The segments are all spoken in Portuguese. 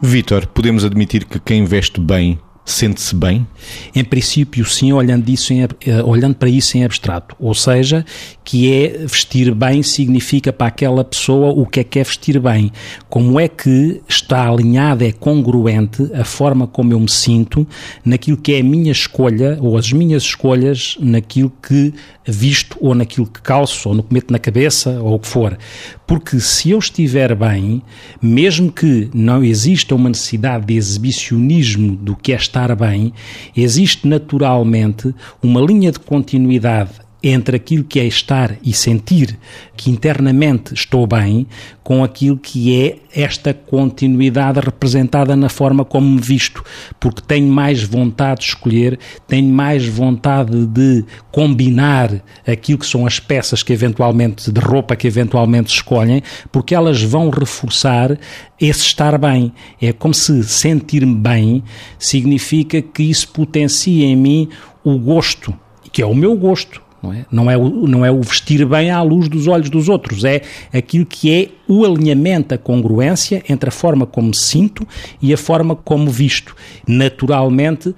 Vítor, podemos admitir que quem veste bem sente-se bem? Em princípio, sim, olhando, isso em, eh, olhando para isso em abstrato. Ou seja, que é vestir bem significa para aquela pessoa o que é que é vestir bem. Como é que está alinhada, é congruente a forma como eu me sinto naquilo que é a minha escolha ou as minhas escolhas naquilo que visto ou naquilo que calço ou no que meto na cabeça ou o que for. Porque se eu estiver bem, mesmo que não exista uma necessidade de exibicionismo do que é estar bem, existe naturalmente uma linha de continuidade entre aquilo que é estar e sentir que internamente estou bem com aquilo que é esta continuidade representada na forma como me visto, porque tenho mais vontade de escolher, tenho mais vontade de combinar aquilo que são as peças que eventualmente de roupa que eventualmente escolhem, porque elas vão reforçar esse estar bem. É como se sentir-me bem significa que isso potencia em mim o gosto, que é o meu gosto não é? Não, é o, não é o vestir bem à luz dos olhos dos outros, é aquilo que é o alinhamento, a congruência entre a forma como sinto e a forma como visto. Naturalmente,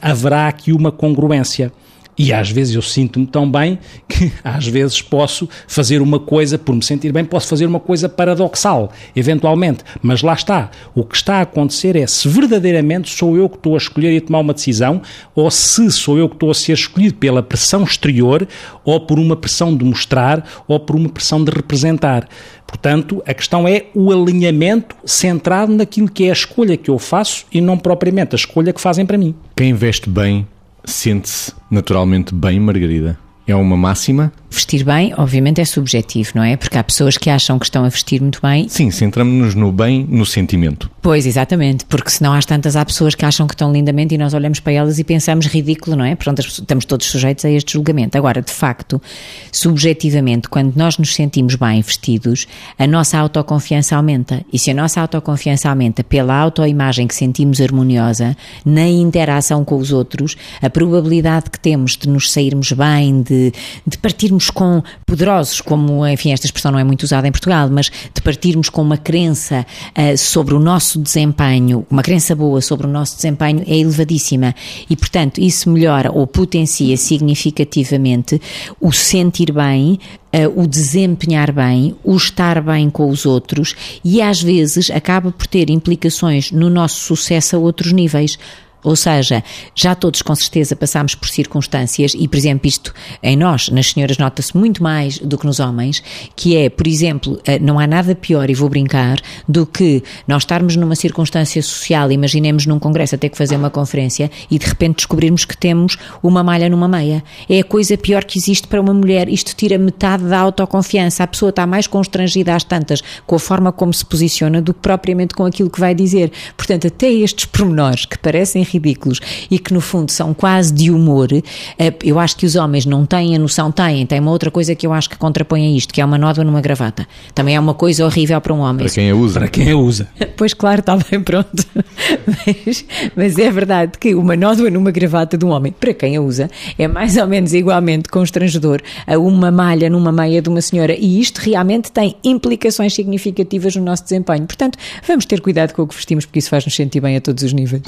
haverá aqui uma congruência. E às vezes eu sinto-me tão bem que às vezes posso fazer uma coisa, por me sentir bem, posso fazer uma coisa paradoxal, eventualmente. Mas lá está. O que está a acontecer é se verdadeiramente sou eu que estou a escolher e a tomar uma decisão, ou se sou eu que estou a ser escolhido pela pressão exterior, ou por uma pressão de mostrar, ou por uma pressão de representar. Portanto, a questão é o alinhamento centrado naquilo que é a escolha que eu faço e não propriamente a escolha que fazem para mim. Quem veste bem sente-se naturalmente bem, Margarida? É uma máxima? Vestir bem, obviamente, é subjetivo, não é? Porque há pessoas que acham que estão a vestir muito bem. Sim, centramos-nos no bem, no sentimento. Pois, exatamente, porque senão às tantas há pessoas que acham que estão lindamente e nós olhamos para elas e pensamos ridículo, não é? Portanto, estamos todos sujeitos a este julgamento. Agora, de facto, subjetivamente, quando nós nos sentimos bem vestidos, a nossa autoconfiança aumenta. E se a nossa autoconfiança aumenta pela autoimagem que sentimos harmoniosa, na interação com os outros, a probabilidade que temos de nos sairmos bem, de, de partirmos partirmos com poderosos, como, enfim, esta expressão não é muito usada em Portugal, mas de partirmos com uma crença uh, sobre o nosso desempenho, uma crença boa sobre o nosso desempenho é elevadíssima e, portanto, isso melhora ou potencia significativamente o sentir bem, Uh, o desempenhar bem, o estar bem com os outros e às vezes acaba por ter implicações no nosso sucesso a outros níveis. Ou seja, já todos com certeza passámos por circunstâncias, e por exemplo, isto em nós, nas senhoras, nota-se muito mais do que nos homens, que é, por exemplo, eh, não há nada pior, e vou brincar, do que nós estarmos numa circunstância social, imaginemos num congresso até que fazer uma conferência, e de repente descobrirmos que temos uma malha numa meia. É a coisa pior que existe para uma mulher. Isto tira metade da autoconfiança. A pessoa está mais constrangida às tantas com a forma como se posiciona do que propriamente com aquilo que vai dizer. Portanto, até estes pormenores que parecem ridículos e que no fundo são quase de humor, eh, eu acho que os homens não têm a noção, têm, tem uma outra coisa que eu acho que contrapõe a isto, que é uma nódoa numa gravata. Também é uma coisa horrível para um homem. Para quem a usa. Para quem a usa. Pois claro, está bem pronto. Mas, mas é verdade que uma nódoa numa gravata de um homem, para quem a usa, é mais ou menos igualmente constrangedor a uma malha numa meia de uma senhora e isto realmente tem implicações significativas no nosso desempenho. Portanto, vamos ter cuidado com o que vestimos porque isso faz-nos sentir bem a todos os níveis.